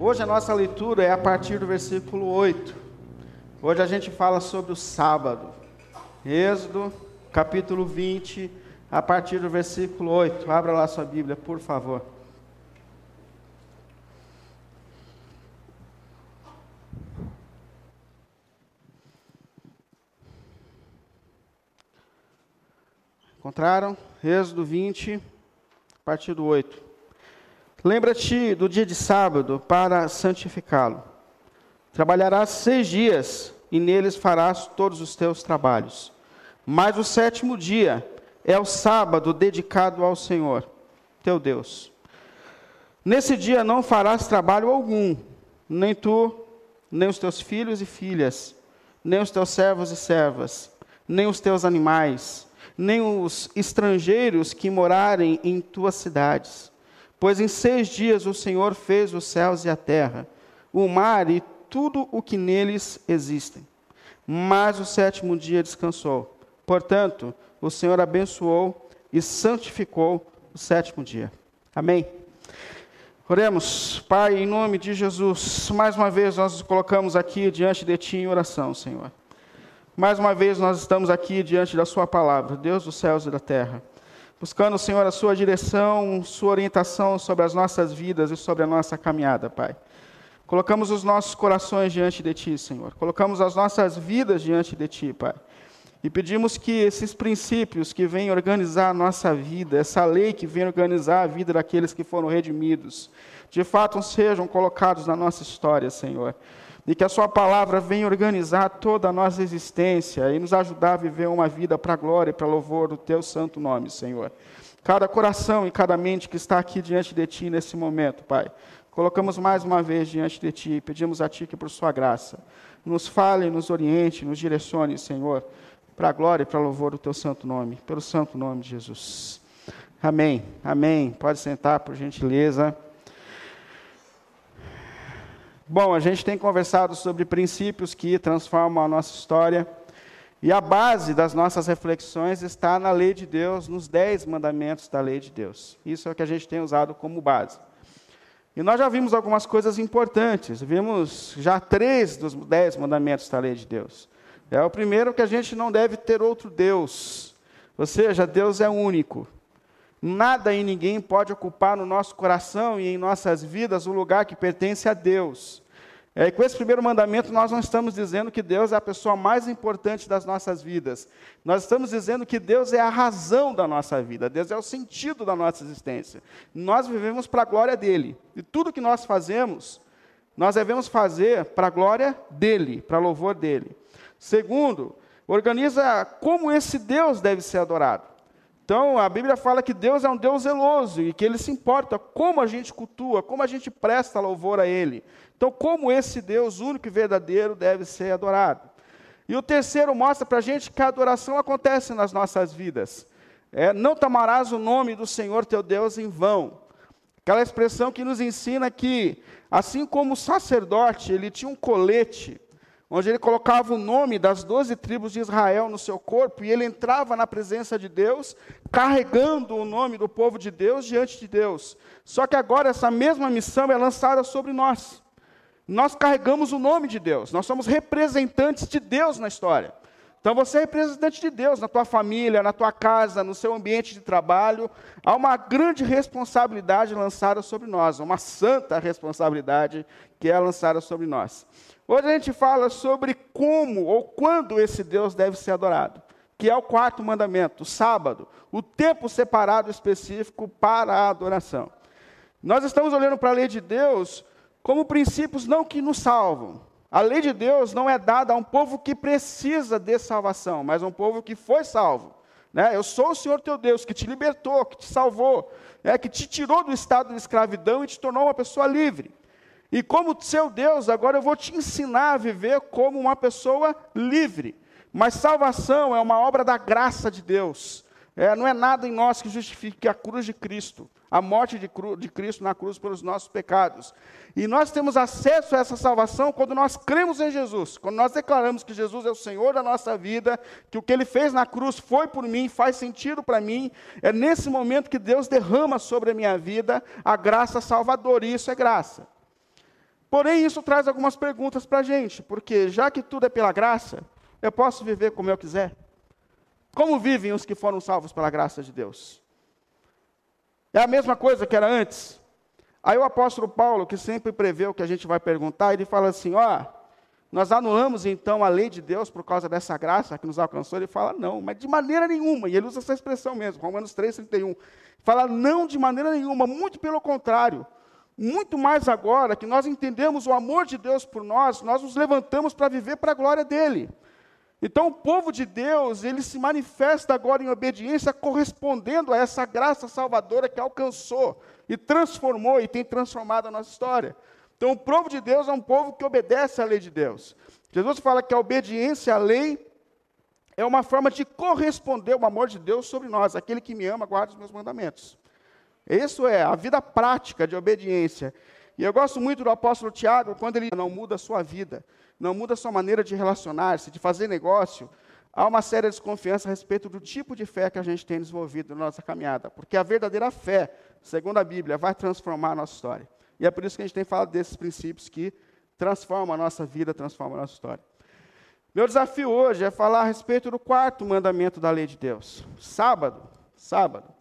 Hoje a nossa leitura é a partir do versículo 8. Hoje a gente fala sobre o sábado. Êxodo, capítulo 20, a partir do versículo 8. Abra lá sua Bíblia, por favor. Encontraram? Êxodo 20, a partir do 8. Lembra-te do dia de sábado para santificá-lo. Trabalharás seis dias e neles farás todos os teus trabalhos. Mas o sétimo dia é o sábado dedicado ao Senhor, teu Deus. Nesse dia não farás trabalho algum, nem tu, nem os teus filhos e filhas, nem os teus servos e servas, nem os teus animais, nem os estrangeiros que morarem em tuas cidades. Pois em seis dias o Senhor fez os céus e a terra, o mar e tudo o que neles existem. Mas o sétimo dia descansou. Portanto, o Senhor abençoou e santificou o sétimo dia. Amém. Oremos, Pai, em nome de Jesus, mais uma vez nós nos colocamos aqui diante de Ti em oração, Senhor. Mais uma vez nós estamos aqui diante da Sua palavra, Deus dos céus e da terra, buscando, Senhor, a Sua direção, Sua orientação sobre as nossas vidas e sobre a nossa caminhada, Pai. Colocamos os nossos corações diante de Ti, Senhor. Colocamos as nossas vidas diante de Ti, Pai. E pedimos que esses princípios que vêm organizar a nossa vida, essa lei que vem organizar a vida daqueles que foram redimidos, de fato sejam colocados na nossa história, Senhor e que a Sua palavra venha organizar toda a nossa existência e nos ajudar a viver uma vida para a glória e para louvor do Teu santo nome, Senhor. Cada coração e cada mente que está aqui diante de Ti nesse momento, Pai, colocamos mais uma vez diante de Ti e pedimos a Ti que, por Sua graça, nos fale, nos oriente, nos direcione, Senhor, para a glória e para louvor do Teu santo nome, pelo santo nome de Jesus. Amém. Amém. Pode sentar, por gentileza. Bom, a gente tem conversado sobre princípios que transformam a nossa história. E a base das nossas reflexões está na lei de Deus, nos dez mandamentos da lei de Deus. Isso é o que a gente tem usado como base. E nós já vimos algumas coisas importantes. Vimos já três dos dez mandamentos da lei de Deus. É o primeiro que a gente não deve ter outro Deus. Ou seja, Deus é único. Nada e ninguém pode ocupar no nosso coração e em nossas vidas o lugar que pertence a Deus. É, e com esse primeiro mandamento, nós não estamos dizendo que Deus é a pessoa mais importante das nossas vidas. Nós estamos dizendo que Deus é a razão da nossa vida, Deus é o sentido da nossa existência. Nós vivemos para a glória dEle. E tudo que nós fazemos, nós devemos fazer para a glória dEle, para louvor dEle. Segundo, organiza como esse Deus deve ser adorado. Então, a Bíblia fala que Deus é um Deus zeloso e que Ele se importa como a gente cultua, como a gente presta louvor a Ele. Então, como esse Deus único e verdadeiro deve ser adorado. E o terceiro mostra para a gente que a adoração acontece nas nossas vidas. É, não tomarás o nome do Senhor teu Deus em vão. Aquela expressão que nos ensina que, assim como o sacerdote, ele tinha um colete onde ele colocava o nome das doze tribos de Israel no seu corpo, e ele entrava na presença de Deus, carregando o nome do povo de Deus diante de Deus. Só que agora essa mesma missão é lançada sobre nós. Nós carregamos o nome de Deus, nós somos representantes de Deus na história. Então você é representante de Deus na tua família, na tua casa, no seu ambiente de trabalho. Há uma grande responsabilidade lançada sobre nós, uma santa responsabilidade que é lançada sobre nós. Hoje a gente fala sobre como ou quando esse Deus deve ser adorado, que é o quarto mandamento, o sábado, o tempo separado específico para a adoração. Nós estamos olhando para a lei de Deus como princípios não que nos salvam. A lei de Deus não é dada a um povo que precisa de salvação, mas a um povo que foi salvo. Né? Eu sou o Senhor teu Deus, que te libertou, que te salvou, né? que te tirou do estado de escravidão e te tornou uma pessoa livre. E como seu Deus, agora eu vou te ensinar a viver como uma pessoa livre. Mas salvação é uma obra da graça de Deus. É, não é nada em nós que justifique a cruz de Cristo, a morte de, de, Cristo na cruz pelos nossos pecados. E nós temos acesso a essa salvação quando nós cremos em Jesus, quando nós declaramos que Jesus é o Senhor da nossa vida, que o que Ele fez na cruz foi por mim, faz sentido para mim. É nesse momento que Deus derrama sobre a minha vida a graça salvadora, e isso é graça. Porém, isso traz algumas perguntas para a gente, porque já que tudo é pela graça, eu posso viver como eu quiser. Como vivem os que foram salvos pela graça de Deus? É a mesma coisa que era antes. Aí o apóstolo Paulo, que sempre prevê o que a gente vai perguntar, ele fala assim: ó, nós anulamos então a lei de Deus por causa dessa graça que nos alcançou? Ele fala, não, mas de maneira nenhuma. E ele usa essa expressão mesmo, Romanos 3, 31. Fala, não de maneira nenhuma, muito pelo contrário. Muito mais agora que nós entendemos o amor de Deus por nós, nós nos levantamos para viver para a glória dele. Então, o povo de Deus, ele se manifesta agora em obediência, correspondendo a essa graça salvadora que alcançou e transformou e tem transformado a nossa história. Então, o povo de Deus é um povo que obedece à lei de Deus. Jesus fala que a obediência à lei é uma forma de corresponder ao amor de Deus sobre nós. Aquele que me ama, guarda os meus mandamentos. Isso é a vida prática de obediência. E eu gosto muito do apóstolo Tiago, quando ele não muda a sua vida não muda a sua maneira de relacionar-se, de fazer negócio, há uma séria desconfiança a respeito do tipo de fé que a gente tem desenvolvido na nossa caminhada. Porque a verdadeira fé, segundo a Bíblia, vai transformar a nossa história. E é por isso que a gente tem falado desses princípios que transformam a nossa vida, transformam a nossa história. Meu desafio hoje é falar a respeito do quarto mandamento da lei de Deus. Sábado, sábado.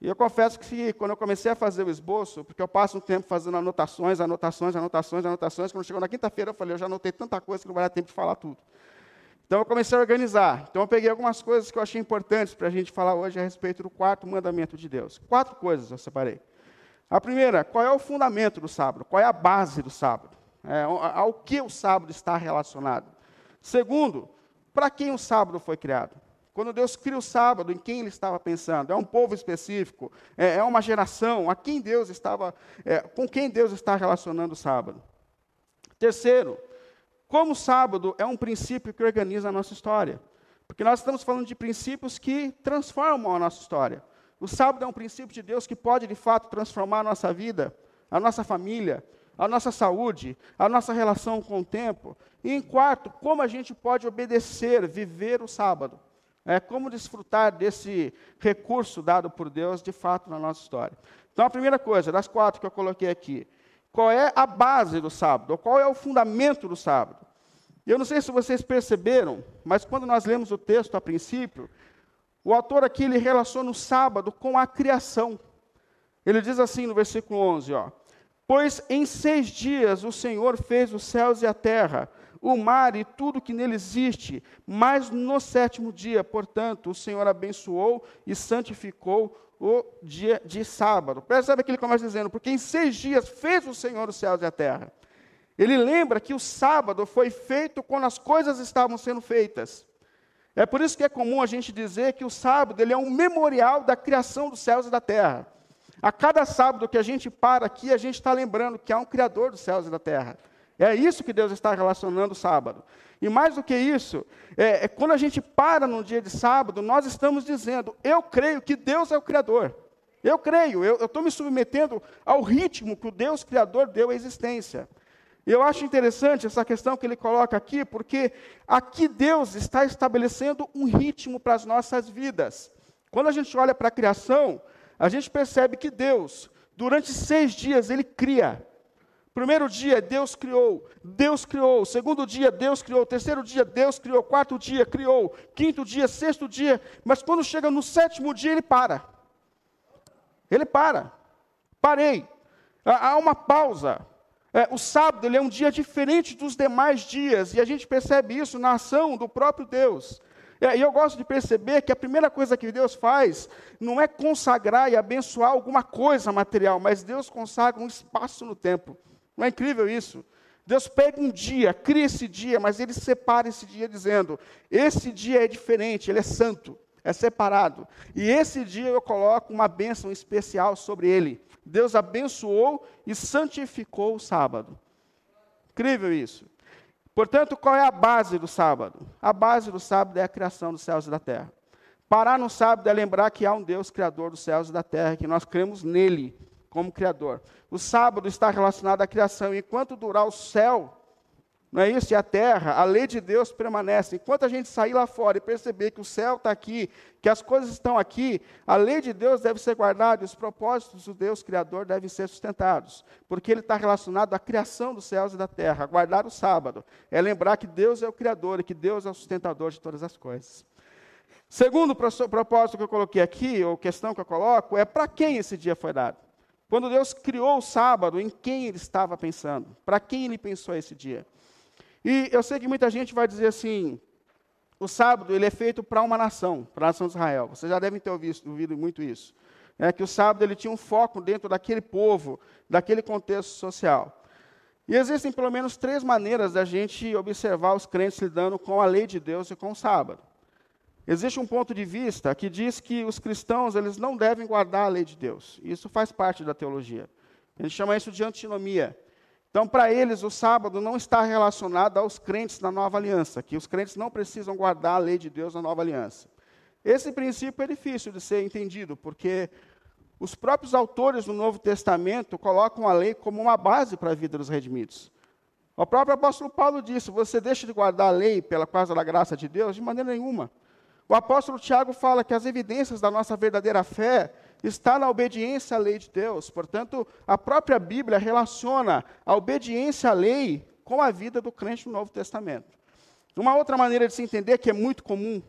E eu confesso que quando eu comecei a fazer o esboço, porque eu passo um tempo fazendo anotações, anotações, anotações, anotações, quando chegou na quinta-feira eu falei, eu já anotei tanta coisa que não vai dar tempo de falar tudo. Então eu comecei a organizar. Então eu peguei algumas coisas que eu achei importantes para a gente falar hoje a respeito do quarto mandamento de Deus. Quatro coisas eu separei. A primeira, qual é o fundamento do sábado? Qual é a base do sábado? É, ao que o sábado está relacionado? Segundo, para quem o sábado foi criado? Quando Deus cria o sábado, em quem ele estava pensando? É um povo específico? É, é uma geração? A quem Deus estava, é, com quem Deus está relacionando o sábado? Terceiro, como o sábado é um princípio que organiza a nossa história. Porque nós estamos falando de princípios que transformam a nossa história. O sábado é um princípio de Deus que pode, de fato, transformar a nossa vida, a nossa família, a nossa saúde, a nossa relação com o tempo. E em quarto, como a gente pode obedecer, viver o sábado é, como desfrutar desse recurso dado por Deus de fato na nossa história. Então, a primeira coisa, das quatro que eu coloquei aqui, qual é a base do sábado, qual é o fundamento do sábado? Eu não sei se vocês perceberam, mas quando nós lemos o texto a princípio, o autor aqui ele relaciona o sábado com a criação. Ele diz assim no versículo 11, ó, Pois em seis dias o Senhor fez os céus e a terra, o mar e tudo que nele existe, mas no sétimo dia, portanto, o Senhor abençoou e santificou o dia de sábado. Percebe que ele começa dizendo, porque em seis dias fez o Senhor os céus e a terra. Ele lembra que o sábado foi feito quando as coisas estavam sendo feitas. É por isso que é comum a gente dizer que o sábado ele é um memorial da criação dos céus e da terra. A cada sábado que a gente para aqui, a gente está lembrando que há um Criador dos céus e da terra. É isso que Deus está relacionando o sábado. E mais do que isso, é, é, quando a gente para num dia de sábado, nós estamos dizendo: eu creio que Deus é o Criador. Eu creio, eu estou me submetendo ao ritmo que o Deus Criador deu à existência. E eu acho interessante essa questão que ele coloca aqui, porque aqui Deus está estabelecendo um ritmo para as nossas vidas. Quando a gente olha para a criação, a gente percebe que Deus, durante seis dias, ele cria. Primeiro dia, Deus criou. Deus criou. Segundo dia, Deus criou. Terceiro dia, Deus criou. Quarto dia, criou. Quinto dia, sexto dia. Mas quando chega no sétimo dia, ele para. Ele para. Parei. Há uma pausa. É, o sábado ele é um dia diferente dos demais dias, e a gente percebe isso na ação do próprio Deus. É, e eu gosto de perceber que a primeira coisa que Deus faz não é consagrar e abençoar alguma coisa material, mas Deus consagra um espaço no tempo. Não é incrível isso? Deus pega um dia, cria esse dia, mas ele separa esse dia dizendo: esse dia é diferente, ele é santo, é separado. E esse dia eu coloco uma bênção especial sobre ele. Deus abençoou e santificou o sábado. Incrível isso. Portanto, qual é a base do sábado? A base do sábado é a criação dos céus e da terra. Parar no sábado é lembrar que há um Deus criador dos céus e da terra, que nós cremos nele como Criador. O sábado está relacionado à criação. Enquanto durar o céu, Não é isso? E a terra, a lei de Deus permanece. Enquanto a gente sair lá fora e perceber que o céu está aqui, que as coisas estão aqui, a lei de Deus deve ser guardada e os propósitos do Deus Criador devem ser sustentados. Porque ele está relacionado à criação dos céus e da terra. Guardar o sábado é lembrar que Deus é o Criador e que Deus é o sustentador de todas as coisas. Segundo propósito que eu coloquei aqui, ou questão que eu coloco, é para quem esse dia foi dado. Quando Deus criou o sábado, em quem ele estava pensando? Para quem ele pensou esse dia? E eu sei que muita gente vai dizer assim: o sábado ele é feito para uma nação, para a nação de Israel. Vocês já devem ter ouvido, ouvido muito isso. É que o sábado ele tinha um foco dentro daquele povo, daquele contexto social. E existem pelo menos três maneiras da gente observar os crentes lidando com a lei de Deus e com o sábado. Existe um ponto de vista que diz que os cristãos eles não devem guardar a lei de Deus. Isso faz parte da teologia. A gente chama isso de antinomia. Então, para eles, o sábado não está relacionado aos crentes da nova aliança, que os crentes não precisam guardar a lei de Deus na nova aliança. Esse princípio é difícil de ser entendido, porque os próprios autores do Novo Testamento colocam a lei como uma base para a vida dos redimidos. O próprio apóstolo Paulo disse: Você deixa de guardar a lei pela causa da graça de Deus? De maneira nenhuma. O apóstolo Tiago fala que as evidências da nossa verdadeira fé está na obediência à lei de Deus. Portanto, a própria Bíblia relaciona a obediência à lei com a vida do crente no Novo Testamento. Uma outra maneira de se entender, que é muito comum,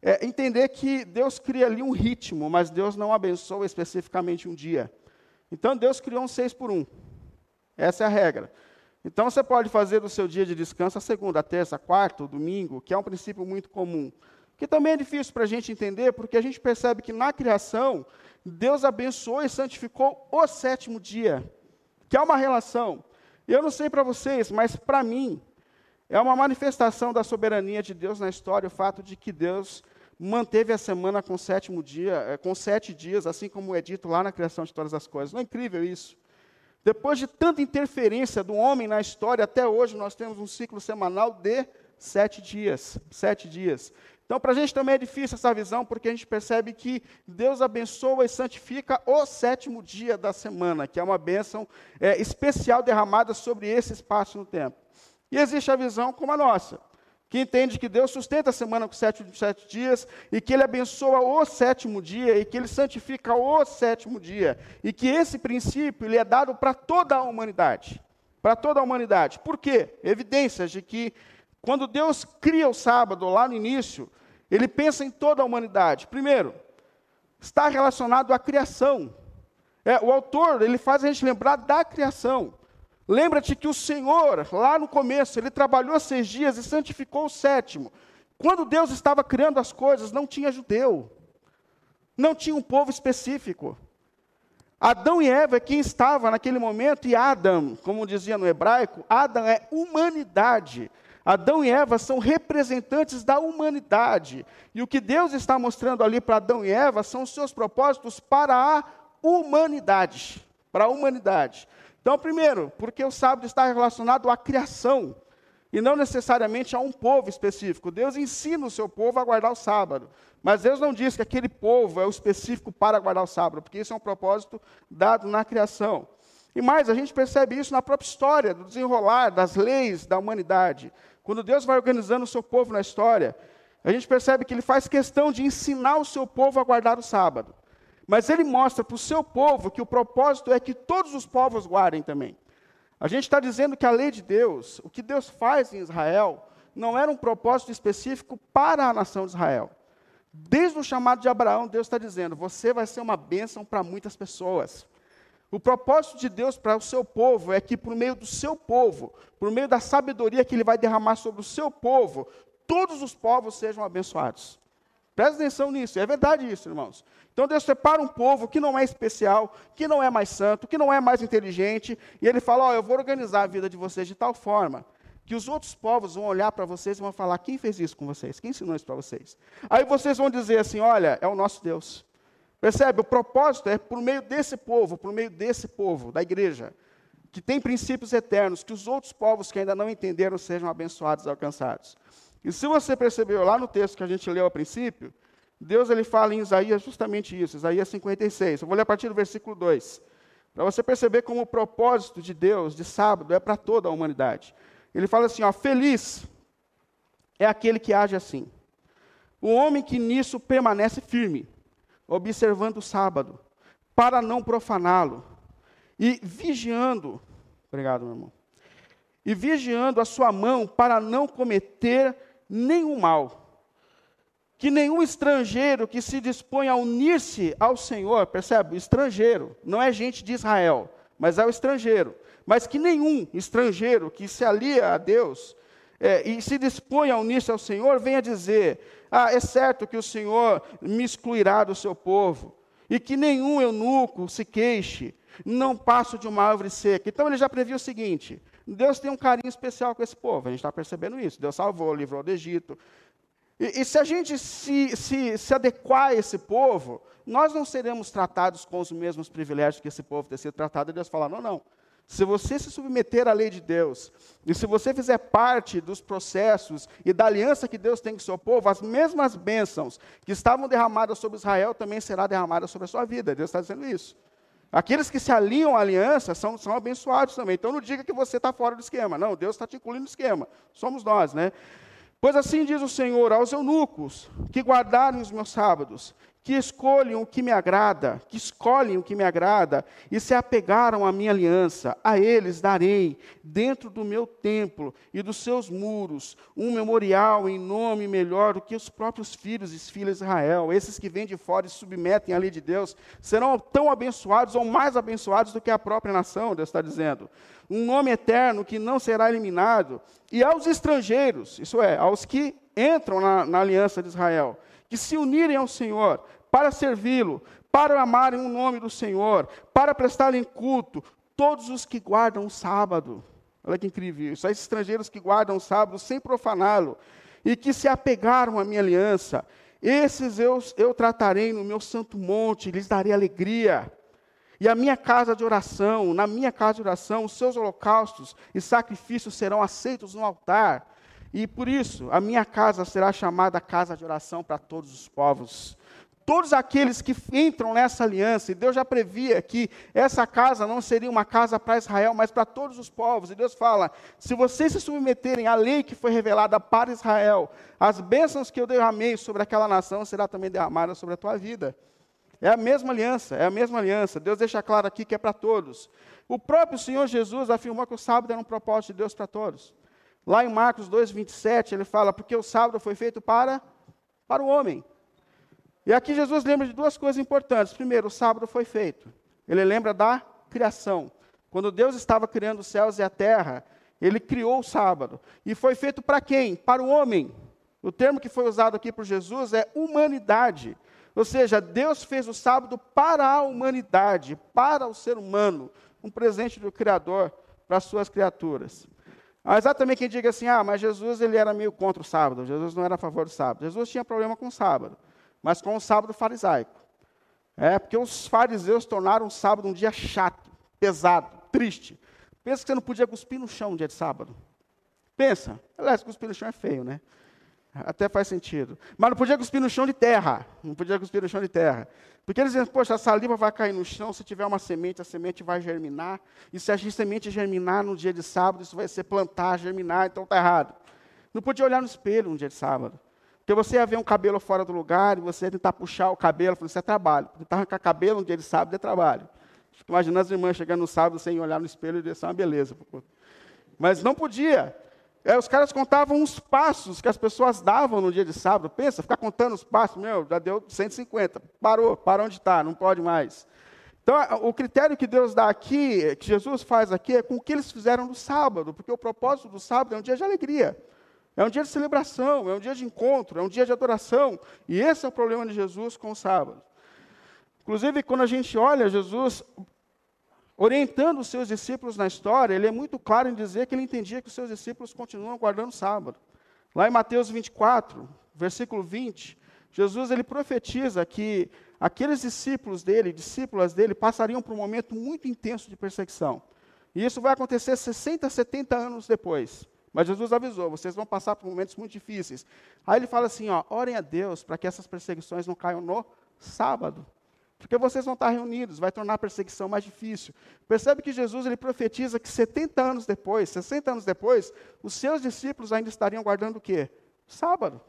é entender que Deus cria ali um ritmo, mas Deus não abençoa especificamente um dia. Então, Deus criou um seis por um. Essa é a regra. Então, você pode fazer do seu dia de descanso a segunda, a terça, a quarta, o domingo, que é um princípio muito comum que também é difícil para a gente entender, porque a gente percebe que na criação, Deus abençoou e santificou o sétimo dia, que é uma relação. Eu não sei para vocês, mas para mim, é uma manifestação da soberania de Deus na história o fato de que Deus manteve a semana com sétimo dia, eh, com sete dias, assim como é dito lá na criação de todas as coisas. Não é incrível isso? Depois de tanta interferência do homem na história, até hoje nós temos um ciclo semanal de sete dias. Sete dias. Então, para a gente também é difícil essa visão, porque a gente percebe que Deus abençoa e santifica o sétimo dia da semana, que é uma bênção é, especial derramada sobre esse espaço no tempo. E existe a visão como a nossa, que entende que Deus sustenta a semana com sete, sete dias, e que Ele abençoa o sétimo dia, e que Ele santifica o sétimo dia, e que esse princípio ele é dado para toda a humanidade. Para toda a humanidade. Por quê? Evidências de que quando Deus cria o sábado lá no início, ele pensa em toda a humanidade. Primeiro, está relacionado à criação. É, o autor, ele faz a gente lembrar da criação. Lembra-te que o Senhor, lá no começo, ele trabalhou seis dias e santificou o sétimo. Quando Deus estava criando as coisas, não tinha judeu. Não tinha um povo específico. Adão e Eva é quem estava naquele momento, e Adam, como dizia no hebraico, Adam é humanidade. Adão e Eva são representantes da humanidade. E o que Deus está mostrando ali para Adão e Eva são os seus propósitos para a humanidade. Para a humanidade. Então, primeiro, porque o sábado está relacionado à criação e não necessariamente a um povo específico. Deus ensina o seu povo a guardar o sábado. Mas Deus não diz que aquele povo é o específico para guardar o sábado, porque isso é um propósito dado na criação. E mais, a gente percebe isso na própria história, do desenrolar das leis da humanidade. Quando Deus vai organizando o seu povo na história, a gente percebe que ele faz questão de ensinar o seu povo a guardar o sábado. Mas ele mostra para o seu povo que o propósito é que todos os povos guardem também. A gente está dizendo que a lei de Deus, o que Deus faz em Israel, não era um propósito específico para a nação de Israel. Desde o chamado de Abraão, Deus está dizendo: você vai ser uma bênção para muitas pessoas. O propósito de Deus para o seu povo é que, por meio do seu povo, por meio da sabedoria que Ele vai derramar sobre o seu povo, todos os povos sejam abençoados. Presta atenção nisso, é verdade isso, irmãos. Então Deus separa um povo que não é especial, que não é mais santo, que não é mais inteligente, e Ele fala: Ó, oh, eu vou organizar a vida de vocês de tal forma que os outros povos vão olhar para vocês e vão falar: quem fez isso com vocês? Quem ensinou isso para vocês? Aí vocês vão dizer assim: olha, é o nosso Deus. Percebe? O propósito é por meio desse povo, por meio desse povo, da igreja, que tem princípios eternos, que os outros povos que ainda não entenderam sejam abençoados e alcançados. E se você percebeu lá no texto que a gente leu a princípio, Deus ele fala em Isaías justamente isso, Isaías 56. Eu vou ler a partir do versículo 2. Para você perceber como o propósito de Deus de sábado é para toda a humanidade. Ele fala assim: ó, feliz é aquele que age assim. O homem que nisso permanece firme, observando o sábado, para não profaná-lo, e vigiando, obrigado, meu irmão, e vigiando a sua mão para não cometer nenhum mal. Que nenhum estrangeiro que se dispõe a unir-se ao Senhor, percebe? Estrangeiro, não é gente de Israel, mas é o estrangeiro. Mas que nenhum estrangeiro que se alia a Deus é, e se dispõe a unir-se ao Senhor venha dizer: Ah, é certo que o Senhor me excluirá do seu povo, e que nenhum eunuco se queixe, não passo de uma árvore seca. Então ele já previu o seguinte: Deus tem um carinho especial com esse povo, a gente está percebendo isso. Deus salvou, livrou do Egito. E, e se a gente se, se, se adequar a esse povo, nós não seremos tratados com os mesmos privilégios que esse povo tem sido tratado, e Deus fala: não, não. Se você se submeter à lei de Deus, e se você fizer parte dos processos e da aliança que Deus tem com o seu povo, as mesmas bênçãos que estavam derramadas sobre Israel também será derramadas sobre a sua vida. Deus está dizendo isso. Aqueles que se alinham à aliança são, são abençoados também. Então não diga que você está fora do esquema. Não, Deus está te incluindo no esquema. Somos nós, né? Pois assim diz o Senhor aos eunucos que guardarem os meus sábados que escolhem o que me agrada, que escolhem o que me agrada e se apegaram à minha aliança, a eles darei, dentro do meu templo e dos seus muros, um memorial em nome melhor do que os próprios filhos e filhas de Israel. Esses que vêm de fora e submetem à lei de Deus serão tão abençoados ou mais abençoados do que a própria nação, Deus está dizendo. Um nome eterno que não será eliminado. E aos estrangeiros, isso é, aos que entram na, na aliança de Israel, que se unirem ao Senhor para servi-lo, para amarem o nome do Senhor, para prestarem culto, todos os que guardam o sábado. Olha que incrível isso. Esses estrangeiros que guardam o sábado sem profaná-lo e que se apegaram à minha aliança, esses eu, eu tratarei no meu santo monte, lhes darei alegria. E a minha casa de oração, na minha casa de oração, os seus holocaustos e sacrifícios serão aceitos no altar. E por isso, a minha casa será chamada casa de oração para todos os povos. Todos aqueles que entram nessa aliança, e Deus já previa que essa casa não seria uma casa para Israel, mas para todos os povos. E Deus fala: se vocês se submeterem à lei que foi revelada para Israel, as bênçãos que eu derramei sobre aquela nação será também derramada sobre a tua vida. É a mesma aliança, é a mesma aliança. Deus deixa claro aqui que é para todos. O próprio Senhor Jesus afirmou que o sábado era um propósito de Deus para todos. Lá em Marcos 2, 27, ele fala, porque o sábado foi feito para, para o homem. E aqui Jesus lembra de duas coisas importantes. Primeiro, o sábado foi feito. Ele lembra da criação. Quando Deus estava criando os céus e a terra, ele criou o sábado. E foi feito para quem? Para o homem. O termo que foi usado aqui por Jesus é humanidade. Ou seja, Deus fez o sábado para a humanidade, para o ser humano, um presente do Criador para as suas criaturas. Também quem diga assim: ah, mas Jesus ele era meio contra o sábado, Jesus não era a favor do sábado. Jesus tinha problema com o sábado, mas com o sábado farisaico. É, porque os fariseus tornaram o sábado um dia chato, pesado, triste. Pensa que você não podia cuspir no chão no dia de sábado. Pensa. Aliás, cuspir no chão é feio, né? Até faz sentido. Mas não podia cuspir no chão de terra. Não podia cuspir no chão de terra. Porque eles dizem, poxa, a saliva vai cair no chão, se tiver uma semente, a semente vai germinar. E se a semente germinar no dia de sábado, isso vai ser plantar, germinar, então está errado. Não podia olhar no espelho no dia de sábado. Porque você ia ver um cabelo fora do lugar e você ia tentar puxar o cabelo, isso é trabalho. Tentar arrancar cabelo no dia de sábado é trabalho. Fico imaginando as irmãs chegando no sábado sem olhar no espelho e dizer, é uma beleza. Mas não podia. É, os caras contavam os passos que as pessoas davam no dia de sábado. Pensa, ficar contando os passos, meu, já deu 150. Parou, para onde está, não pode mais. Então, o critério que Deus dá aqui, que Jesus faz aqui, é com o que eles fizeram no sábado, porque o propósito do sábado é um dia de alegria, é um dia de celebração, é um dia de encontro, é um dia de adoração. E esse é o problema de Jesus com o sábado. Inclusive, quando a gente olha Jesus orientando os seus discípulos na história, ele é muito claro em dizer que ele entendia que os seus discípulos continuam guardando o sábado. Lá em Mateus 24, versículo 20, Jesus ele profetiza que aqueles discípulos dele, discípulas dele, passariam por um momento muito intenso de perseguição. E isso vai acontecer 60, 70 anos depois. Mas Jesus avisou, vocês vão passar por momentos muito difíceis. Aí ele fala assim, ó, orem a Deus para que essas perseguições não caiam no sábado. Porque vocês vão estar reunidos, vai tornar a perseguição mais difícil. Percebe que Jesus ele profetiza que 70 anos depois, 60 anos depois, os seus discípulos ainda estariam guardando o quê? O sábado.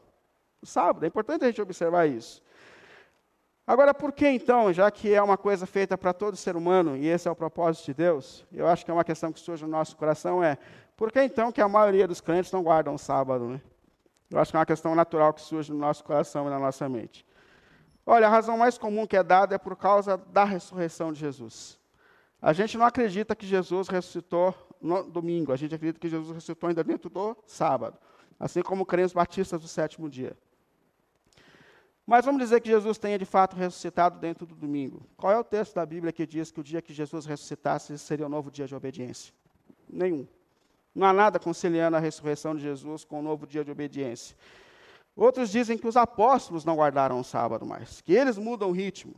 O sábado. É importante a gente observar isso. Agora, por que então, já que é uma coisa feita para todo ser humano, e esse é o propósito de Deus, eu acho que é uma questão que surge no nosso coração, é por que então que a maioria dos crentes não guardam o sábado? Né? Eu acho que é uma questão natural que surge no nosso coração e na nossa mente. Olha, a razão mais comum que é dada é por causa da ressurreição de Jesus. A gente não acredita que Jesus ressuscitou no domingo, a gente acredita que Jesus ressuscitou ainda dentro do sábado, assim como creem os batistas do sétimo dia. Mas vamos dizer que Jesus tenha de fato ressuscitado dentro do domingo. Qual é o texto da Bíblia que diz que o dia que Jesus ressuscitasse seria o um novo dia de obediência? Nenhum. Não há nada conciliando a ressurreição de Jesus com o um novo dia de obediência. Outros dizem que os apóstolos não guardaram o sábado mais, que eles mudam o ritmo.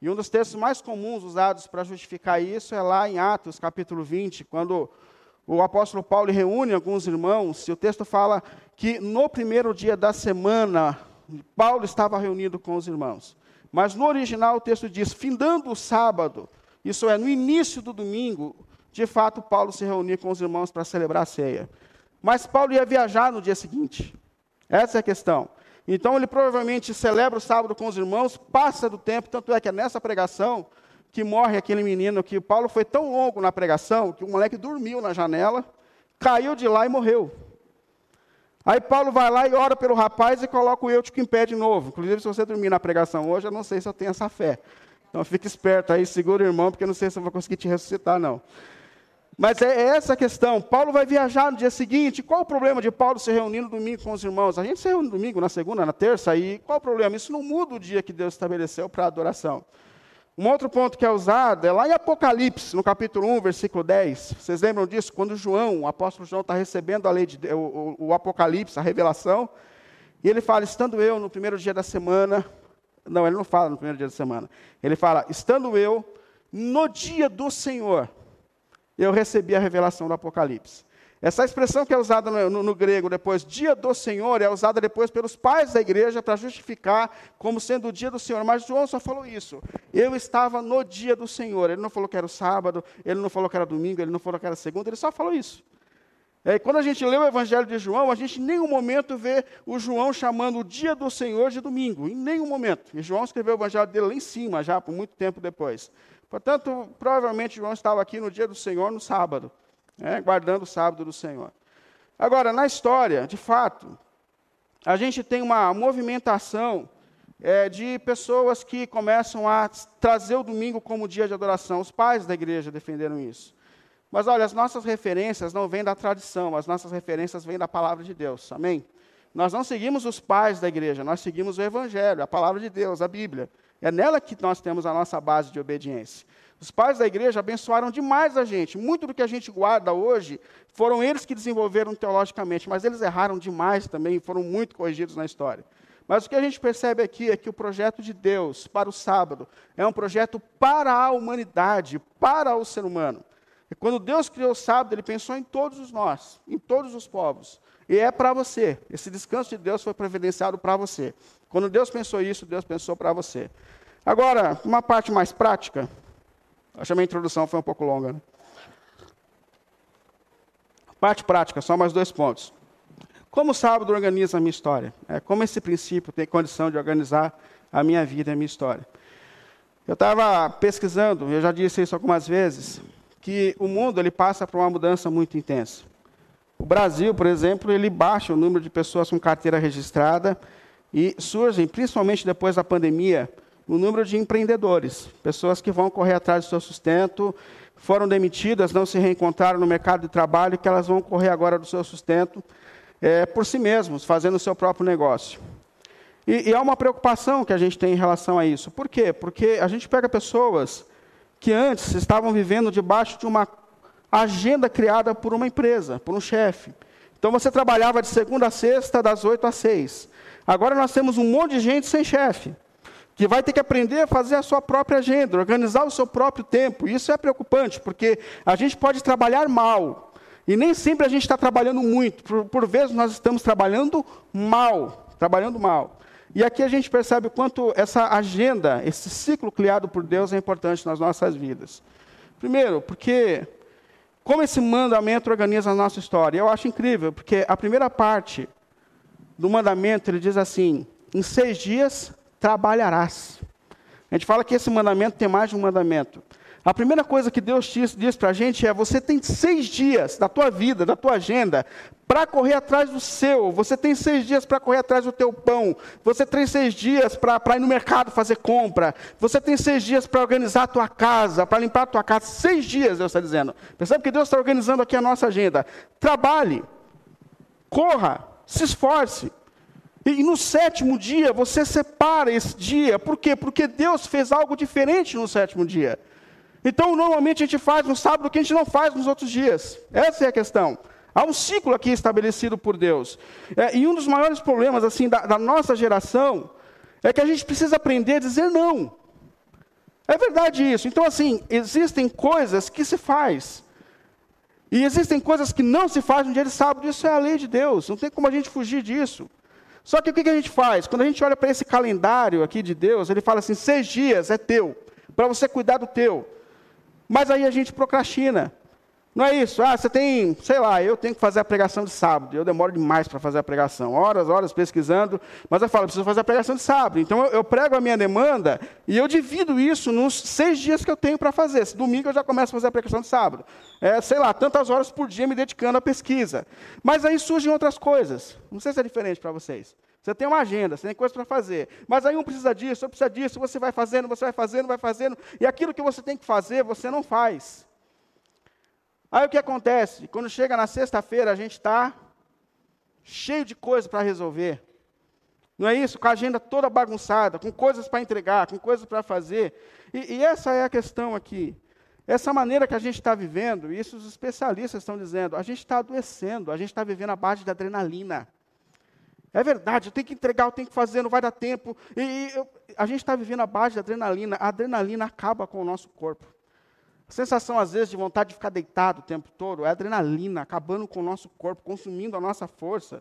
E um dos textos mais comuns usados para justificar isso é lá em Atos, capítulo 20, quando o apóstolo Paulo reúne alguns irmãos, e o texto fala que no primeiro dia da semana, Paulo estava reunido com os irmãos. Mas no original o texto diz, findando o sábado, isso é, no início do domingo, de fato Paulo se reunia com os irmãos para celebrar a ceia. Mas Paulo ia viajar no dia seguinte. Essa é a questão. Então ele provavelmente celebra o sábado com os irmãos, passa do tempo, tanto é que é nessa pregação que morre aquele menino que Paulo foi tão longo na pregação que o moleque dormiu na janela, caiu de lá e morreu. Aí Paulo vai lá e ora pelo rapaz e coloca o eutico em pé de novo. Inclusive, se você dormir na pregação hoje, eu não sei se eu tenho essa fé. Então fique esperto aí, segura o irmão, porque eu não sei se eu vou conseguir te ressuscitar, não. Mas é, é essa a questão. Paulo vai viajar no dia seguinte. Qual o problema de Paulo se reunir no domingo com os irmãos? A gente se reúne no domingo, na segunda, na terça, e qual o problema? Isso não muda o dia que Deus estabeleceu para a adoração. Um outro ponto que é usado é lá em Apocalipse, no capítulo 1, versículo 10. Vocês lembram disso? Quando João, o apóstolo João, está recebendo a lei de, o, o, o Apocalipse, a revelação, e ele fala: Estando eu no primeiro dia da semana. Não, ele não fala no primeiro dia da semana. Ele fala: Estando eu no dia do Senhor eu recebi a revelação do Apocalipse. Essa expressão que é usada no, no, no, grego depois, dia do Senhor, é usada depois pelos pais da igreja para justificar como sendo o dia do Senhor. Mas João só falou isso. Eu estava no dia do Senhor. Ele não falou que era o sábado, ele não falou que era domingo, ele não falou que era segunda, ele só falou isso. É, quando a gente lê o Evangelho de João, a gente em nenhum momento vê o João chamando o dia do Senhor de domingo. Em nenhum momento. E João escreveu o Evangelho dele lá em cima, já por muito tempo depois. Portanto, provavelmente João estava aqui no dia do Senhor, no sábado, né, guardando o sábado do Senhor. Agora, na história, de fato, a gente tem uma movimentação é, de pessoas que começam a trazer o domingo como dia de adoração. Os pais da igreja defenderam isso. Mas olha, as nossas referências não vêm da tradição, as nossas referências vêm da palavra de Deus. Amém? Nós não seguimos os pais da igreja, nós seguimos o Evangelho, a palavra de Deus, a Bíblia. É nela que nós temos a nossa base de obediência. Os pais da igreja abençoaram demais a gente. Muito do que a gente guarda hoje foram eles que desenvolveram teologicamente, mas eles erraram demais também, foram muito corrigidos na história. Mas o que a gente percebe aqui é que o projeto de Deus para o sábado é um projeto para a humanidade, para o ser humano. E quando Deus criou o sábado, ele pensou em todos os nós, em todos os povos. E é para você. Esse descanso de Deus foi providenciado para você. Quando Deus pensou isso, Deus pensou para você. Agora, uma parte mais prática. Acho que a minha introdução foi um pouco longa. Né? Parte prática, só mais dois pontos. Como o sábado organiza a minha história? É, como esse princípio tem condição de organizar a minha vida e a minha história? Eu estava pesquisando, eu já disse isso algumas vezes, que o mundo ele passa por uma mudança muito intensa. O Brasil, por exemplo, ele baixa o número de pessoas com carteira registrada e surgem, principalmente depois da pandemia, o número de empreendedores, pessoas que vão correr atrás do seu sustento, foram demitidas, não se reencontraram no mercado de trabalho, que elas vão correr agora do seu sustento é, por si mesmos, fazendo o seu próprio negócio. E, e há uma preocupação que a gente tem em relação a isso. Por quê? Porque a gente pega pessoas que antes estavam vivendo debaixo de uma agenda criada por uma empresa, por um chefe. Então você trabalhava de segunda a sexta, das oito às seis. Agora nós temos um monte de gente sem chefe, que vai ter que aprender a fazer a sua própria agenda, organizar o seu próprio tempo. Isso é preocupante, porque a gente pode trabalhar mal. E nem sempre a gente está trabalhando muito. Por, por vezes nós estamos trabalhando mal. Trabalhando mal. E aqui a gente percebe o quanto essa agenda, esse ciclo criado por Deus é importante nas nossas vidas. Primeiro, porque como esse mandamento organiza a nossa história? Eu acho incrível, porque a primeira parte do mandamento ele diz assim: em seis dias trabalharás. A gente fala que esse mandamento tem mais de um mandamento. A primeira coisa que Deus diz para a gente é: você tem seis dias da tua vida, da tua agenda, para correr atrás do seu. Você tem seis dias para correr atrás do teu pão. Você tem seis dias para ir no mercado fazer compra. Você tem seis dias para organizar a tua casa, para limpar a tua casa. Seis dias, Deus está dizendo. Percebe que Deus está organizando aqui a nossa agenda. Trabalhe, corra, se esforce. E no sétimo dia, você separa esse dia. Por quê? Porque Deus fez algo diferente no sétimo dia. Então, normalmente a gente faz no sábado o que a gente não faz nos outros dias. Essa é a questão. Há um ciclo aqui estabelecido por Deus. É, e um dos maiores problemas assim da, da nossa geração é que a gente precisa aprender a dizer não. É verdade isso. Então, assim, existem coisas que se faz. E existem coisas que não se faz no dia de sábado. Isso é a lei de Deus. Não tem como a gente fugir disso. Só que o que a gente faz? Quando a gente olha para esse calendário aqui de Deus, ele fala assim: seis dias é teu, para você cuidar do teu. Mas aí a gente procrastina. Não é isso. Ah, você tem, sei lá, eu tenho que fazer a pregação de sábado. Eu demoro demais para fazer a pregação. Horas, horas pesquisando. Mas eu falo, preciso fazer a pregação de sábado. Então eu, eu prego a minha demanda e eu divido isso nos seis dias que eu tenho para fazer. Esse domingo eu já começo a fazer a pregação de sábado. É, sei lá, tantas horas por dia me dedicando à pesquisa. Mas aí surgem outras coisas. Não sei se é diferente para vocês. Você tem uma agenda, você tem coisas para fazer. Mas aí um precisa disso, outro precisa disso, você vai fazendo, você vai fazendo, vai fazendo, e aquilo que você tem que fazer, você não faz. Aí o que acontece? Quando chega na sexta-feira, a gente está cheio de coisas para resolver. Não é isso? Com a agenda toda bagunçada, com coisas para entregar, com coisas para fazer. E, e, essa é a questão aqui. Essa maneira que a gente está vivendo, isso os especialistas estão dizendo, a gente está adoecendo, a gente está vivendo a base da adrenalina. É verdade, eu tenho que entregar, eu tenho que fazer, não vai dar tempo. E, e eu, a gente está vivendo a base da adrenalina. A adrenalina acaba com o nosso corpo. A sensação, às vezes, de vontade de ficar deitado o tempo todo é adrenalina, acabando com o nosso corpo, consumindo a nossa força.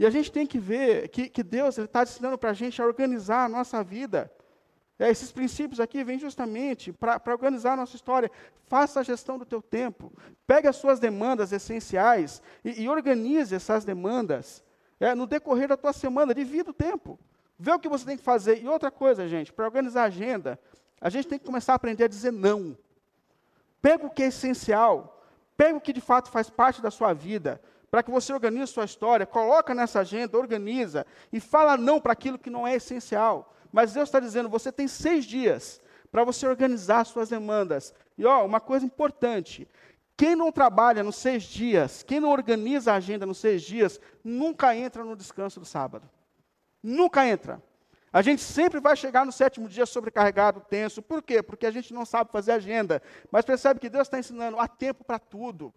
E a gente tem que ver que, que Deus está ensinando para a gente a organizar a nossa vida. É, esses princípios aqui vêm justamente para organizar a nossa história. Faça a gestão do teu tempo. Pegue as suas demandas essenciais e, e organize essas demandas é, no decorrer da tua semana. Divida o tempo. Vê o que você tem que fazer. E outra coisa, gente, para organizar a agenda, a gente tem que começar a aprender a dizer não. Pega o que é essencial, pega o que de fato faz parte da sua vida, para que você organize sua história, coloca nessa agenda, organiza e fala não para aquilo que não é essencial. Mas Deus está dizendo, você tem seis dias para você organizar as suas demandas. E ó, uma coisa importante: quem não trabalha nos seis dias, quem não organiza a agenda nos seis dias, nunca entra no descanso do sábado. Nunca entra. A gente sempre vai chegar no sétimo dia sobrecarregado, tenso. Por quê? Porque a gente não sabe fazer agenda. Mas percebe que Deus está ensinando, há tempo para tudo.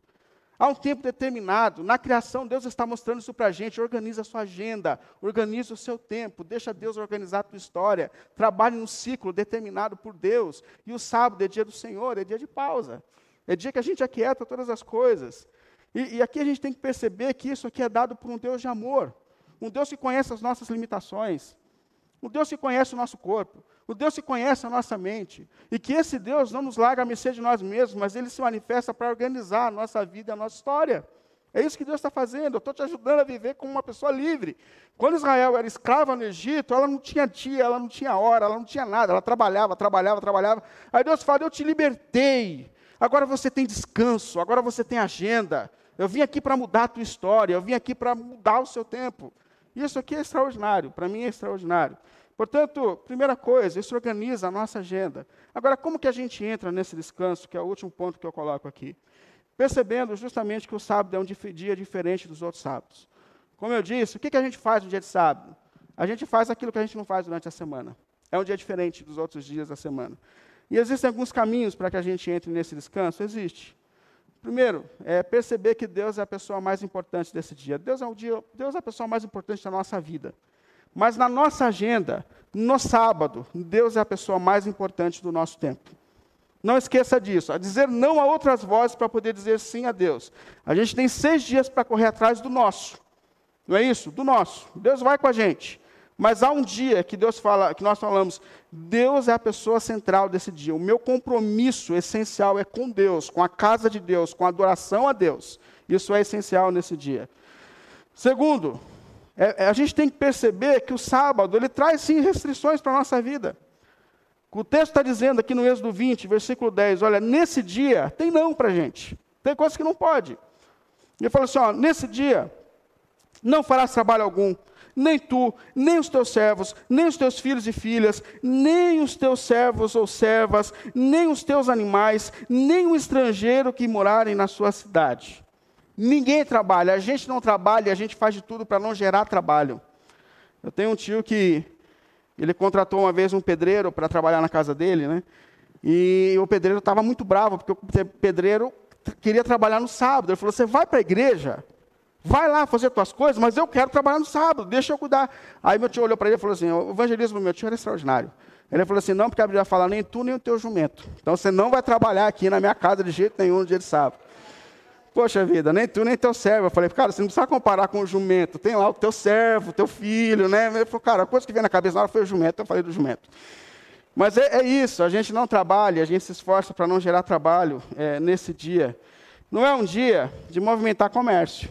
Há um tempo determinado. Na criação, Deus está mostrando isso para a gente. Organiza a sua agenda, organiza o seu tempo, deixa Deus organizar a tua história. Trabalhe num ciclo determinado por Deus. E o sábado é dia do Senhor, é dia de pausa. É dia que a gente aquieta todas as coisas. E, e aqui a gente tem que perceber que isso aqui é dado por um Deus de amor. Um Deus que conhece as nossas limitações. O Deus que conhece o nosso corpo, o Deus que conhece a nossa mente, e que esse Deus não nos larga a mercê de nós mesmos, mas ele se manifesta para organizar a nossa vida, a nossa história. É isso que Deus está fazendo. Eu estou te ajudando a viver como uma pessoa livre. Quando Israel era escrava no Egito, ela não tinha dia, ela não tinha hora, ela não tinha nada. Ela trabalhava, trabalhava, trabalhava. Aí Deus fala: Eu te libertei. Agora você tem descanso, agora você tem agenda. Eu vim aqui para mudar a tua história, eu vim aqui para mudar o seu tempo. Isso aqui é extraordinário, para mim é extraordinário. Portanto, primeira coisa, isso organiza a nossa agenda. Agora, como que a gente entra nesse descanso, que é o último ponto que eu coloco aqui? Percebendo justamente que o sábado é um dia diferente dos outros sábados. Como eu disse, o que, que a gente faz no dia de sábado? A gente faz aquilo que a gente não faz durante a semana. É um dia diferente dos outros dias da semana. E existem alguns caminhos para que a gente entre nesse descanso? Existe. Primeiro, é perceber que Deus é a pessoa mais importante desse dia. Deus é, o dia, Deus é a pessoa mais importante da nossa vida. Mas na nossa agenda, no sábado, Deus é a pessoa mais importante do nosso tempo. Não esqueça disso. A dizer não a outras vozes para poder dizer sim a Deus. A gente tem seis dias para correr atrás do nosso. Não é isso? Do nosso. Deus vai com a gente. Mas há um dia que Deus fala, que nós falamos, Deus é a pessoa central desse dia. O meu compromisso essencial é com Deus, com a casa de Deus, com a adoração a Deus. Isso é essencial nesse dia. Segundo, é, é a gente tem que perceber que o sábado ele traz sim restrições para a nossa vida. O texto está dizendo aqui no Êxodo 20, versículo 10, olha, nesse dia tem não para a gente. Tem coisas que não pode. Ele falou assim, ó, nesse dia não farás trabalho algum, nem tu, nem os teus servos, nem os teus filhos e filhas, nem os teus servos ou servas, nem os teus animais, nem o estrangeiro que morarem na sua cidade. Ninguém trabalha, a gente não trabalha, a gente faz de tudo para não gerar trabalho. Eu tenho um tio que ele contratou uma vez um pedreiro para trabalhar na casa dele, né? E o pedreiro estava muito bravo, porque o pedreiro queria trabalhar no sábado. Ele falou: Você vai para a igreja? Vai lá fazer tuas coisas, mas eu quero trabalhar no sábado, deixa eu cuidar. Aí meu tio olhou para ele e falou assim: o evangelismo do meu tio era extraordinário. Ele falou assim: não, porque a Bíblia fala nem tu nem o teu jumento. Então você não vai trabalhar aqui na minha casa de jeito nenhum no dia de sábado. Poxa vida, nem tu nem teu servo. Eu falei, cara, você não precisa comparar com o jumento. Tem lá o teu servo, teu filho, né? Ele falou, cara, a coisa que veio na cabeça na hora foi o jumento. Eu falei do jumento. Mas é, é isso, a gente não trabalha, a gente se esforça para não gerar trabalho é, nesse dia. Não é um dia de movimentar comércio.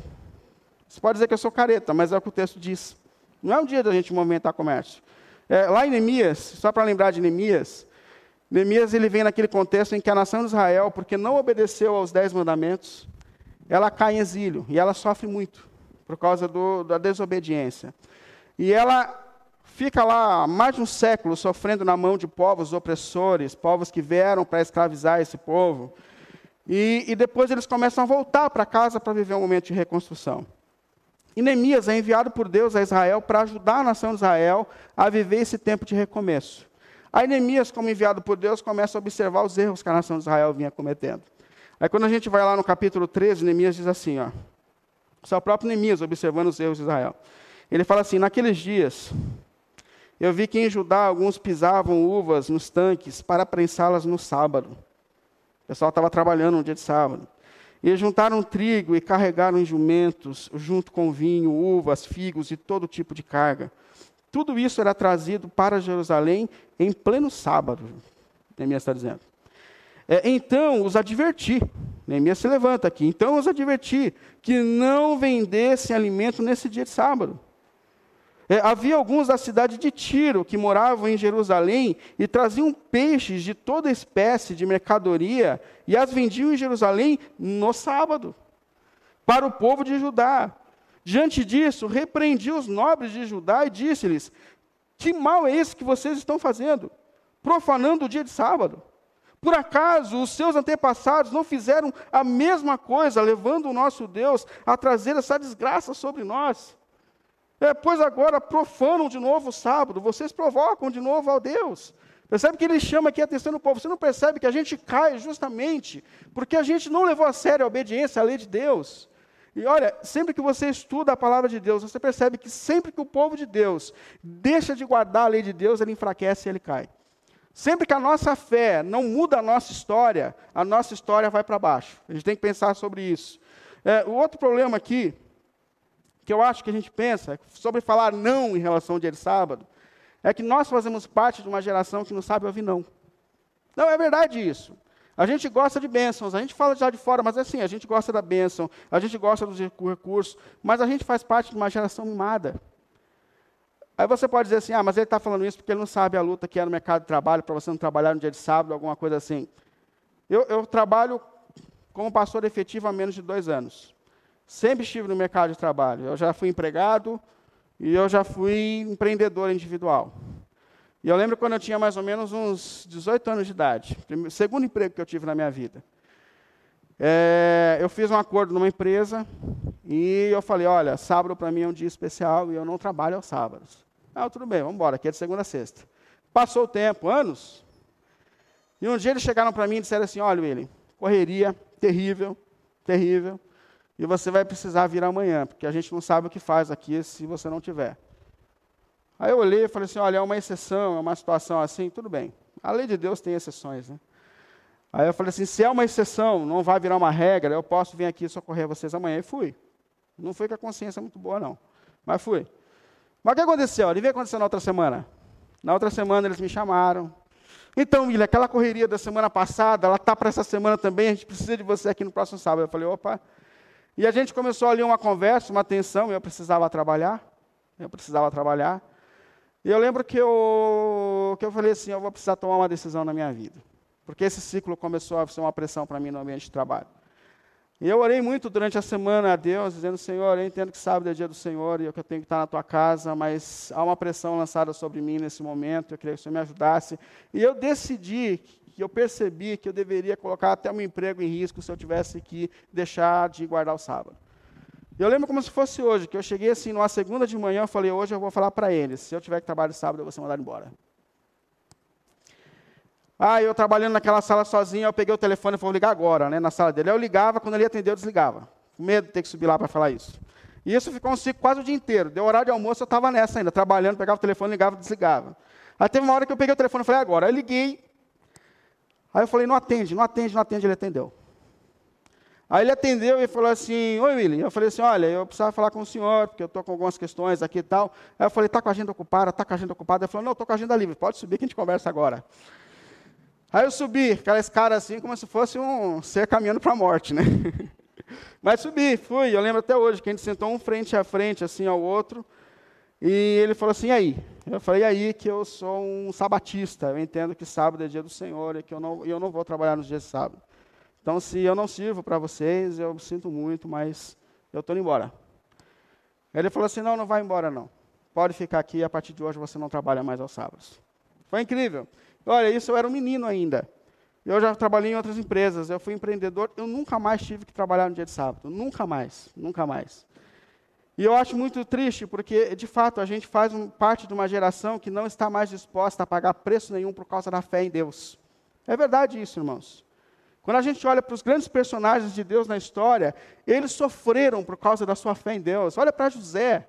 Você pode dizer que eu sou careta, mas é o que o texto diz. Não é um dia da gente movimentar comércio. É, lá em Neemias, só para lembrar de Neemias, Neemias ele vem naquele contexto em que a nação de Israel, porque não obedeceu aos dez mandamentos, ela cai em exílio e ela sofre muito por causa do, da desobediência. E ela fica lá mais de um século sofrendo na mão de povos opressores, povos que vieram para escravizar esse povo. E, e depois eles começam a voltar para casa para viver um momento de reconstrução. E Neemias é enviado por Deus a Israel para ajudar a nação de Israel a viver esse tempo de recomeço. Aí Neemias, como enviado por Deus, começa a observar os erros que a nação de Israel vinha cometendo. Aí quando a gente vai lá no capítulo 13, Neemias diz assim, ó, só o próprio Neemias observando os erros de Israel. Ele fala assim, naqueles dias, eu vi que em Judá alguns pisavam uvas nos tanques para prensá-las no sábado. O pessoal estava trabalhando no dia de sábado. E juntaram trigo e carregaram jumentos, junto com vinho, uvas, figos e todo tipo de carga. Tudo isso era trazido para Jerusalém em pleno sábado, Neemias está dizendo. É, então os adverti, Neemias se levanta aqui, então os adverti que não vendessem alimento nesse dia de sábado. É, havia alguns da cidade de Tiro que moravam em Jerusalém e traziam peixes de toda espécie de mercadoria e as vendiam em Jerusalém no sábado, para o povo de Judá. Diante disso, repreendi os nobres de Judá e disse-lhes: Que mal é esse que vocês estão fazendo, profanando o dia de sábado? Por acaso os seus antepassados não fizeram a mesma coisa, levando o nosso Deus a trazer essa desgraça sobre nós? É, pois agora profanam de novo o sábado, vocês provocam de novo ao Deus. Percebe que ele chama aqui a atenção do povo. Você não percebe que a gente cai justamente porque a gente não levou a sério a obediência à lei de Deus. E olha, sempre que você estuda a palavra de Deus, você percebe que sempre que o povo de Deus deixa de guardar a lei de Deus, ele enfraquece e ele cai. Sempre que a nossa fé não muda a nossa história, a nossa história vai para baixo. A gente tem que pensar sobre isso. É, o outro problema aqui que eu acho que a gente pensa sobre falar não em relação ao dia de sábado, é que nós fazemos parte de uma geração que não sabe ouvir não. Não, é verdade isso. A gente gosta de bênçãos, a gente fala já de fora, mas é assim, a gente gosta da bênção, a gente gosta dos recursos, mas a gente faz parte de uma geração mimada. Aí você pode dizer assim, ah, mas ele está falando isso porque ele não sabe a luta que é no mercado de trabalho, para você não trabalhar no dia de sábado, alguma coisa assim. Eu, eu trabalho como pastor efetivo há menos de dois anos. Sempre estive no mercado de trabalho. Eu já fui empregado e eu já fui empreendedor individual. E eu lembro quando eu tinha mais ou menos uns 18 anos de idade, primeiro, segundo emprego que eu tive na minha vida. É, eu fiz um acordo numa empresa e eu falei, olha, sábado para mim é um dia especial e eu não trabalho aos sábados. Ah, tudo bem, vamos embora, aqui é de segunda a sexta. Passou o tempo, anos, e um dia eles chegaram para mim e disseram assim, olha, William, correria terrível, terrível, e você vai precisar vir amanhã, porque a gente não sabe o que faz aqui se você não tiver. Aí eu olhei e falei assim: olha, é uma exceção, é uma situação assim, tudo bem. A lei de Deus tem exceções, né? Aí eu falei assim: se é uma exceção, não vai virar uma regra, eu posso vir aqui socorrer vocês amanhã. E fui. Não fui com a consciência muito boa, não. Mas fui. Mas o que aconteceu? Adivinha o que aconteceu na outra semana? Na outra semana eles me chamaram. Então, William, aquela correria da semana passada, ela está para essa semana também, a gente precisa de você aqui no próximo sábado. Eu falei, opa. E a gente começou ali uma conversa, uma tensão, eu precisava trabalhar. Eu precisava trabalhar. E eu lembro que eu, que eu falei assim, eu vou precisar tomar uma decisão na minha vida. Porque esse ciclo começou a ser uma pressão para mim no ambiente de trabalho. E eu orei muito durante a semana a Deus, dizendo, Senhor, eu entendo que sábado é dia do Senhor e eu tenho que estar na tua casa, mas há uma pressão lançada sobre mim nesse momento, eu queria que o Senhor me ajudasse. E eu decidi, que eu percebi que eu deveria colocar até meu emprego em risco se eu tivesse que deixar de guardar o sábado. Eu lembro como se fosse hoje, que eu cheguei assim numa segunda de manhã, eu falei, hoje eu vou falar para eles, se eu tiver que trabalhar sábado, eu vou ser mandado embora. Ah, eu trabalhando naquela sala sozinho, eu peguei o telefone e falei, vou ligar agora, né, na sala dele. Eu ligava, quando ele atendeu, eu desligava. Com medo de ter que subir lá para falar isso. E isso ficou um ciclo quase o dia inteiro. Deu horário de almoço, eu estava nessa ainda, trabalhando, pegava o telefone, ligava desligava. Aí teve uma hora que eu peguei o telefone e falei, agora. Eu liguei. Aí eu falei, não atende, não atende, não atende, ele atendeu. Aí ele atendeu e falou assim, oi William. Eu falei assim, olha, eu precisava falar com o senhor, porque eu estou com algumas questões aqui e tal. Aí eu falei, está com a agenda ocupada, está com a agenda ocupada. Ele falou, não, estou com a agenda livre, pode subir que a gente conversa agora. Aí eu subi, aquela escada assim, como se fosse um ser caminhando para a morte, né? Mas subi, fui. Eu lembro até hoje que a gente sentou um frente a frente, assim, ao outro. E ele falou assim, e aí? Eu falei, aí que eu sou um sabatista. Eu entendo que sábado é dia do Senhor e que eu não, eu não vou trabalhar nos dias de sábado. Então, se eu não sirvo para vocês, eu sinto muito, mas eu estou indo embora. Ele falou assim, não, não vai embora não. Pode ficar aqui, a partir de hoje você não trabalha mais aos sábados. Foi incrível. Olha, isso eu era um menino ainda. Eu já trabalhei em outras empresas, eu fui empreendedor, eu nunca mais tive que trabalhar no dia de sábado. Nunca mais, nunca mais. E eu acho muito triste, porque, de fato, a gente faz um, parte de uma geração que não está mais disposta a pagar preço nenhum por causa da fé em Deus. É verdade isso, irmãos. Quando a gente olha para os grandes personagens de Deus na história, eles sofreram por causa da sua fé em Deus. Olha para José.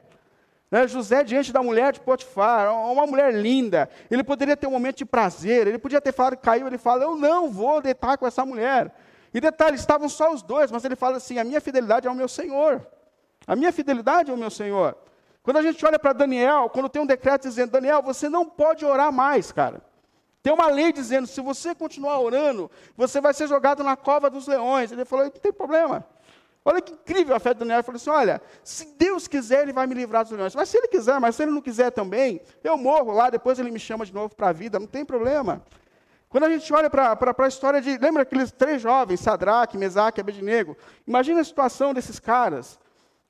Né? José diante da mulher de Potifar, uma mulher linda. Ele poderia ter um momento de prazer, ele podia ter falado caiu, ele fala, eu não vou deitar com essa mulher. E detalhe, estavam só os dois, mas ele fala assim, a minha fidelidade é ao meu Senhor. A minha fidelidade ao meu Senhor. Quando a gente olha para Daniel, quando tem um decreto dizendo, Daniel, você não pode orar mais, cara. Tem uma lei dizendo, se você continuar orando, você vai ser jogado na cova dos leões. Ele falou, não tem problema. Olha que incrível a fé de Daniel. Ele falou assim: olha, se Deus quiser, ele vai me livrar dos leões. Mas se ele quiser, mas se ele não quiser também, eu morro lá, depois ele me chama de novo para a vida, não tem problema. Quando a gente olha para a história de. Lembra aqueles três jovens, Sadraque, Mesaque e Abednego? Imagina a situação desses caras,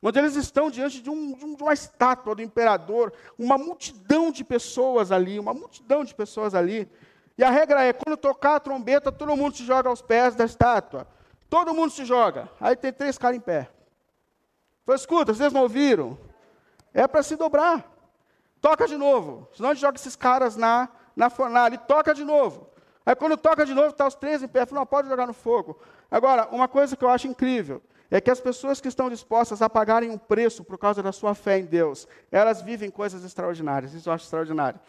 onde eles estão diante de, um, de uma estátua do imperador, uma multidão de pessoas ali, uma multidão de pessoas ali. E a regra é: quando tocar a trombeta, todo mundo se joga aos pés da estátua. Todo mundo se joga. Aí tem três caras em pé. Falei, escuta, vocês não ouviram? É para se dobrar. Toca de novo. Senão a gente joga esses caras na, na fornalha. E toca de novo. Aí quando toca de novo, está os três em pé. Falei, não, pode jogar no fogo. Agora, uma coisa que eu acho incrível é que as pessoas que estão dispostas a pagarem um preço por causa da sua fé em Deus, elas vivem coisas extraordinárias. Isso eu acho extraordinário.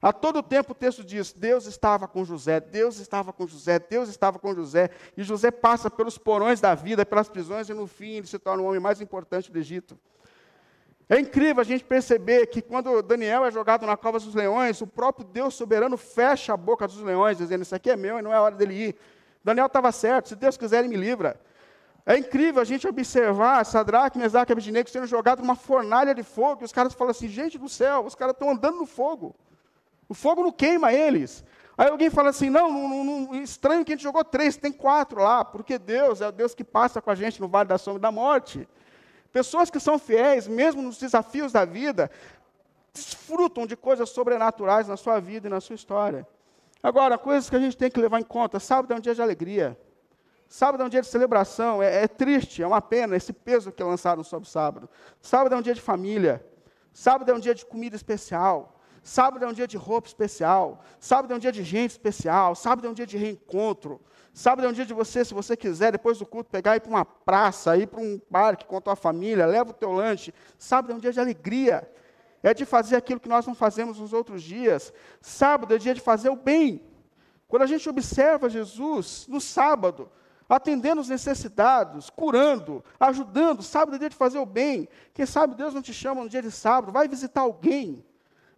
A todo tempo o texto diz: Deus estava com José, Deus estava com José, Deus estava com José. E José passa pelos porões da vida, pelas prisões, e no fim ele se torna o homem mais importante do Egito. É incrível a gente perceber que quando Daniel é jogado na cova dos leões, o próprio Deus soberano fecha a boca dos leões, dizendo: Isso aqui é meu e não é hora dele ir. Daniel estava certo, se Deus quiser, ele me livra. É incrível a gente observar Sadraque, Mesaque e sendo jogados numa fornalha de fogo, e os caras falam assim: gente do céu, os caras estão andando no fogo. O fogo não queima eles. Aí alguém fala assim: não, não, não, estranho que a gente jogou três, tem quatro lá, porque Deus é o Deus que passa com a gente no vale da sombra da morte. Pessoas que são fiéis, mesmo nos desafios da vida, desfrutam de coisas sobrenaturais na sua vida e na sua história. Agora, coisas que a gente tem que levar em conta: sábado é um dia de alegria. Sábado é um dia de celebração, é, é triste, é uma pena esse peso que é lançado sobre o sábado. Sábado é um dia de família. Sábado é um dia de comida especial. Sábado é um dia de roupa especial. Sábado é um dia de gente especial. Sábado é um dia de reencontro. Sábado é um dia de você, se você quiser, depois do culto, pegar e ir para uma praça, ir para um parque com a tua família, leva o teu lanche. Sábado é um dia de alegria. É de fazer aquilo que nós não fazemos nos outros dias. Sábado é dia de fazer o bem. Quando a gente observa Jesus no sábado, atendendo os necessitados, curando, ajudando. Sábado é dia de fazer o bem. Quem sabe Deus não te chama no dia de sábado, vai visitar alguém,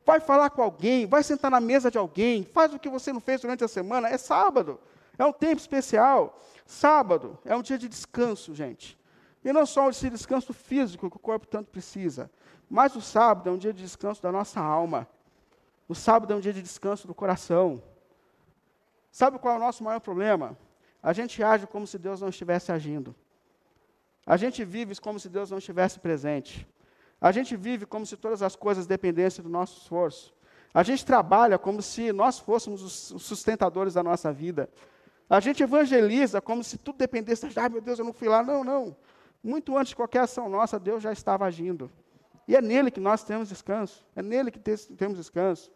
vai falar com alguém, vai sentar na mesa de alguém, faz o que você não fez durante a semana. É sábado, é um tempo especial. Sábado é um dia de descanso, gente. E não só esse descanso físico que o corpo tanto precisa, mas o sábado é um dia de descanso da nossa alma. O sábado é um dia de descanso do coração. Sabe qual é o nosso maior problema? A gente age como se Deus não estivesse agindo. A gente vive como se Deus não estivesse presente. A gente vive como se todas as coisas dependessem do nosso esforço. A gente trabalha como se nós fôssemos os sustentadores da nossa vida. A gente evangeliza como se tudo dependesse. Ah, meu Deus, eu não fui lá. Não, não. Muito antes de qualquer ação nossa, Deus já estava agindo. E é nele que nós temos descanso. É nele que temos descanso.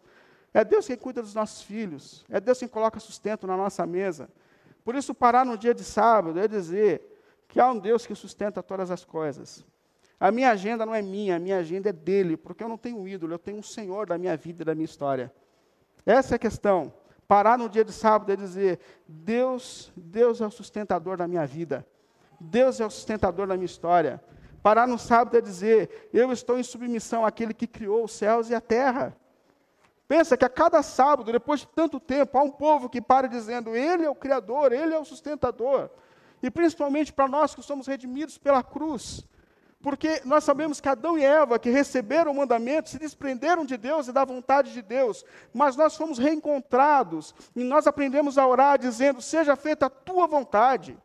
É Deus quem cuida dos nossos filhos. É Deus quem coloca sustento na nossa mesa. Por isso, parar no dia de sábado é dizer que há um Deus que sustenta todas as coisas. A minha agenda não é minha, a minha agenda é dele, porque eu não tenho um ídolo, eu tenho um Senhor da minha vida e da minha história. Essa é a questão. Parar no dia de sábado é dizer: Deus, Deus é o sustentador da minha vida. Deus é o sustentador da minha história. Parar no sábado é dizer: Eu estou em submissão àquele que criou os céus e a terra. Pensa que a cada sábado, depois de tanto tempo, há um povo que para dizendo: Ele é o Criador, Ele é o sustentador. E principalmente para nós que somos redimidos pela cruz. Porque nós sabemos que Adão e Eva, que receberam o mandamento, se desprenderam de Deus e da vontade de Deus. Mas nós fomos reencontrados e nós aprendemos a orar dizendo: Seja feita a tua vontade.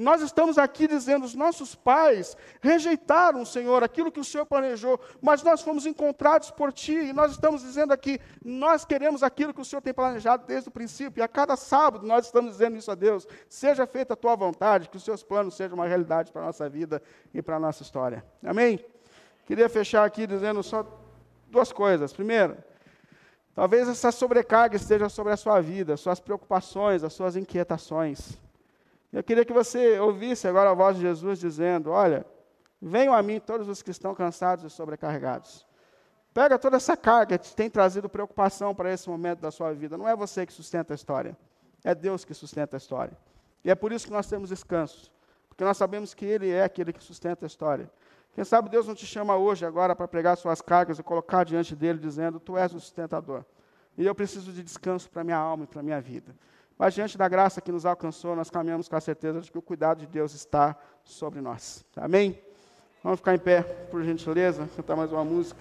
Nós estamos aqui dizendo, os nossos pais rejeitaram, Senhor, aquilo que o Senhor planejou, mas nós fomos encontrados por Ti, e nós estamos dizendo aqui, nós queremos aquilo que o Senhor tem planejado desde o princípio, e a cada sábado nós estamos dizendo isso a Deus, seja feita a Tua vontade, que os Seus planos sejam uma realidade para a nossa vida e para a nossa história. Amém? Queria fechar aqui dizendo só duas coisas. Primeiro, talvez essa sobrecarga esteja sobre a sua vida, suas preocupações, as suas inquietações. Eu queria que você ouvisse agora a voz de Jesus dizendo: Olha, venham a mim todos os que estão cansados e sobrecarregados. Pega toda essa carga que tem trazido preocupação para esse momento da sua vida. Não é você que sustenta a história, é Deus que sustenta a história. E é por isso que nós temos descanso, porque nós sabemos que Ele é aquele que sustenta a história. Quem sabe Deus não te chama hoje, agora, para pegar suas cargas e colocar diante dele, dizendo: Tu és o sustentador. E eu preciso de descanso para minha alma e para minha vida. Mas diante da graça que nos alcançou, nós caminhamos com a certeza de que o cuidado de Deus está sobre nós. Amém? Vamos ficar em pé, por gentileza, cantar mais uma música.